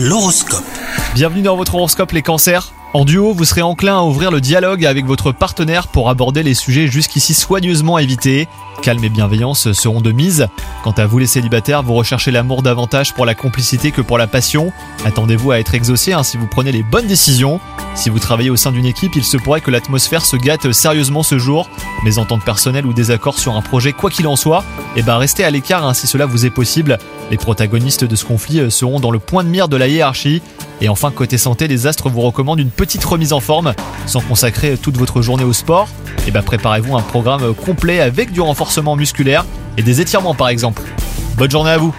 L'horoscope. Bienvenue dans votre horoscope les cancers. En duo, vous serez enclin à ouvrir le dialogue avec votre partenaire pour aborder les sujets jusqu'ici soigneusement évités. Calme et bienveillance seront de mise. Quant à vous les célibataires, vous recherchez l'amour davantage pour la complicité que pour la passion. Attendez-vous à être exaucé hein, si vous prenez les bonnes décisions. Si vous travaillez au sein d'une équipe, il se pourrait que l'atmosphère se gâte sérieusement ce jour. Mais ententes personnelles ou désaccords sur un projet, quoi qu'il en soit, eh ben restez à l'écart hein, si cela vous est possible. Les protagonistes de ce conflit euh, seront dans le point de mire de la hiérarchie. Et enfin, côté santé, les astres vous recommandent une petite remise en forme. Sans consacrer toute votre journée au sport, et ben préparez-vous un programme complet avec du renforcement musculaire et des étirements par exemple. Bonne journée à vous